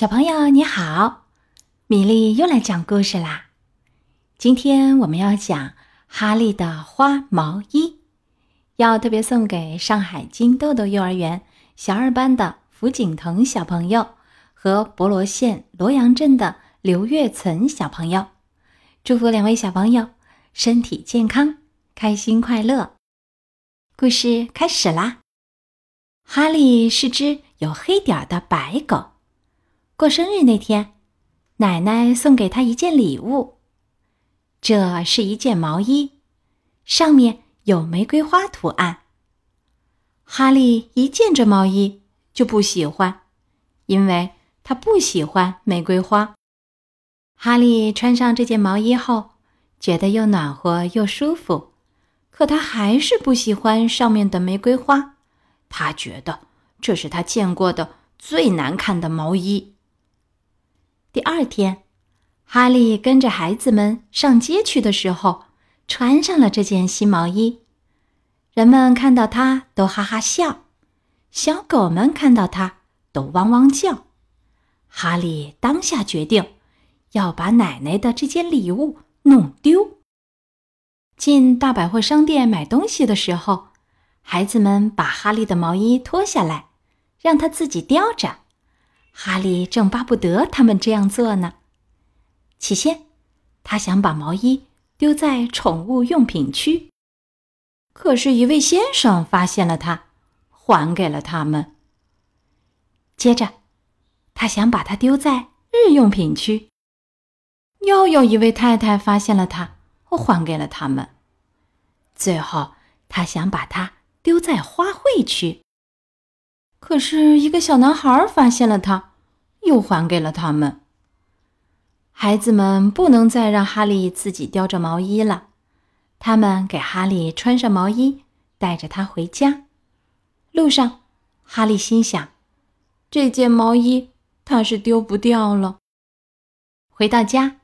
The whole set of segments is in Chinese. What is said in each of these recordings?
小朋友你好，米粒又来讲故事啦。今天我们要讲哈利的花毛衣，要特别送给上海金豆豆幼儿园小二班的福景腾小朋友和博罗县罗阳镇的刘月存小朋友，祝福两位小朋友身体健康、开心快乐。故事开始啦！哈利是只有黑点儿的白狗。过生日那天，奶奶送给他一件礼物，这是一件毛衣，上面有玫瑰花图案。哈利一见这毛衣就不喜欢，因为他不喜欢玫瑰花。哈利穿上这件毛衣后，觉得又暖和又舒服，可他还是不喜欢上面的玫瑰花，他觉得这是他见过的最难看的毛衣。第二天，哈利跟着孩子们上街去的时候，穿上了这件新毛衣。人们看到他都哈哈笑，小狗们看到他都汪汪叫。哈利当下决定要把奶奶的这件礼物弄丢。进大百货商店买东西的时候，孩子们把哈利的毛衣脱下来，让他自己叼着。哈利正巴不得他们这样做呢。起先，他想把毛衣丢在宠物用品区，可是，一位先生发现了它，还给了他们。接着，他想把它丢在日用品区，又有一位太太发现了它，还给了他们。最后，他想把它丢在花卉区。可是，一个小男孩发现了它，又还给了他们。孩子们不能再让哈利自己叼着毛衣了，他们给哈利穿上毛衣，带着他回家。路上，哈利心想：这件毛衣他是丢不掉了。回到家，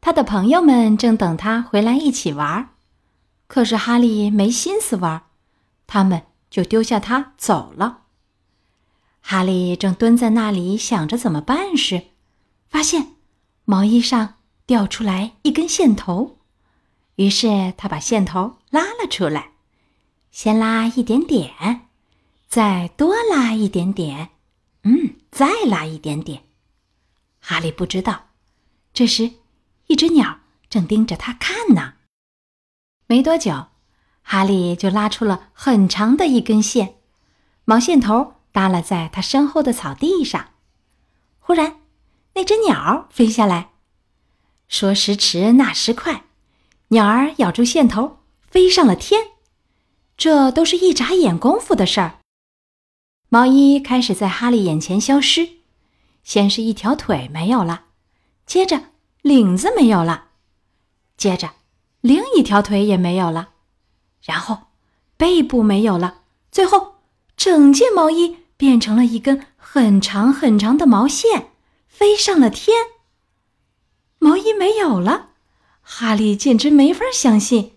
他的朋友们正等他回来一起玩，可是哈利没心思玩，他们就丢下他走了。哈利正蹲在那里想着怎么办时，发现毛衣上掉出来一根线头，于是他把线头拉了出来，先拉一点点，再多拉一点点，嗯，再拉一点点。哈利不知道，这时一只鸟正盯着他看呢。没多久，哈利就拉出了很长的一根线，毛线头。耷拉在他身后的草地上，忽然，那只鸟飞下来。说时迟，那时快，鸟儿咬住线头，飞上了天。这都是一眨眼功夫的事儿。毛衣开始在哈利眼前消失，先是一条腿没有了，接着领子没有了，接着另一条腿也没有了，然后背部没有了，最后整件毛衣。变成了一根很长很长的毛线，飞上了天。毛衣没有了，哈利简直没法相信。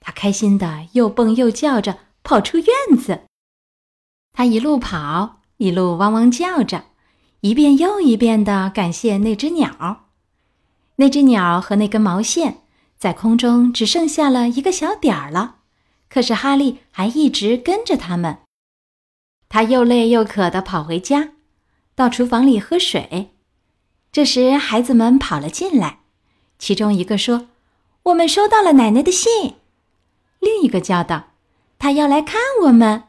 他开心的又蹦又叫着跑出院子。他一路跑，一路汪汪叫着，一遍又一遍的感谢那只鸟。那只鸟和那根毛线在空中只剩下了一个小点儿了，可是哈利还一直跟着他们。他又累又渴地跑回家，到厨房里喝水。这时，孩子们跑了进来，其中一个说：“我们收到了奶奶的信。”另一个叫道：“他要来看我们。”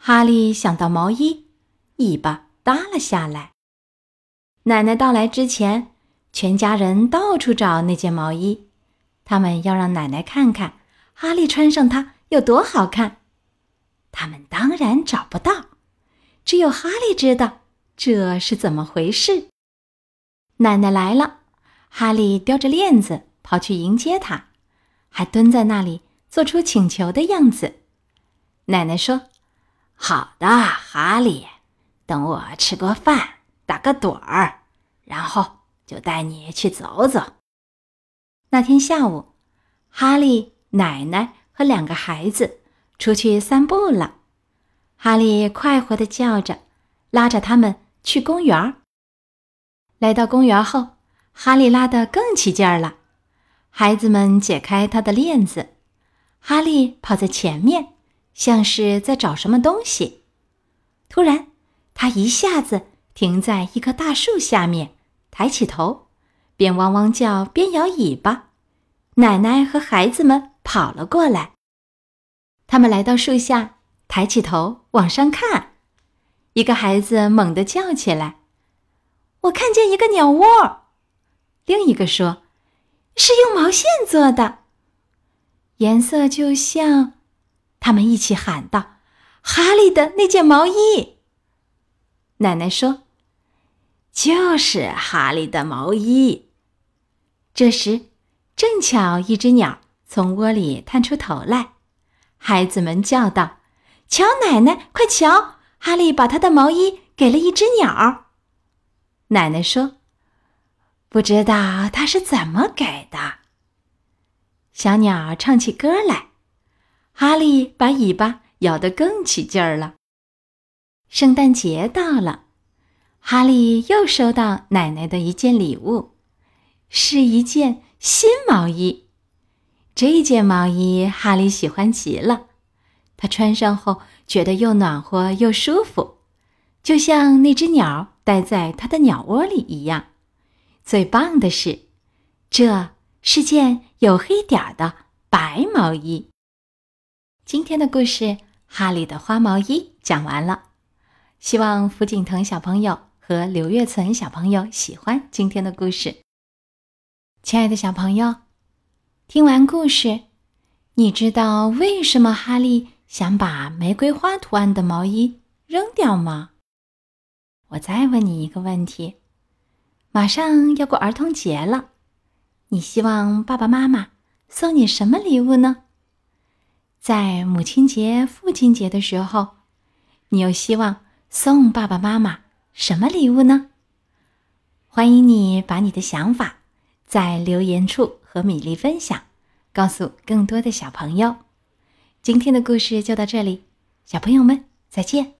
哈利想到毛衣，尾巴耷了下来。奶奶到来之前，全家人到处找那件毛衣，他们要让奶奶看看哈利穿上它有多好看。他们当然找不到，只有哈利知道这是怎么回事。奶奶来了，哈利叼着链子跑去迎接她，还蹲在那里做出请求的样子。奶奶说：“好的，哈利，等我吃过饭，打个盹儿，然后就带你去走走。”那天下午，哈利、奶奶和两个孩子。出去散步了，哈利快活的叫着，拉着他们去公园来到公园后，哈利拉得更起劲儿了。孩子们解开他的链子，哈利跑在前面，像是在找什么东西。突然，他一下子停在一棵大树下面，抬起头，边汪汪叫边摇尾巴。奶奶和孩子们跑了过来，他们来到树下，抬起头往上看。一个孩子猛地叫起来：“我看见一个鸟窝！”另一个说：“是用毛线做的，颜色就像……”他们一起喊道：“哈利的那件毛衣。”奶奶说：“就是哈利的毛衣。”这时，正巧一只鸟从窝里探出头来，孩子们叫道：“瞧，奶奶，快瞧！”哈利把他的毛衣给了一只鸟。奶奶说：“不知道他是怎么给的。”小鸟唱起歌来，哈利把尾巴摇得更起劲儿了。圣诞节到了，哈利又收到奶奶的一件礼物，是一件新毛衣。这件毛衣哈利喜欢极了，他穿上后。觉得又暖和又舒服，就像那只鸟待在他的鸟窝里一样。最棒的是，这是件有黑点儿的白毛衣。今天的故事《哈利的花毛衣》讲完了，希望福景腾小朋友和刘月存小朋友喜欢今天的故事。亲爱的小朋友，听完故事，你知道为什么哈利？想把玫瑰花图案的毛衣扔掉吗？我再问你一个问题：马上要过儿童节了，你希望爸爸妈妈送你什么礼物呢？在母亲节、父亲节的时候，你又希望送爸爸妈妈什么礼物呢？欢迎你把你的想法在留言处和米粒分享，告诉更多的小朋友。今天的故事就到这里，小朋友们再见。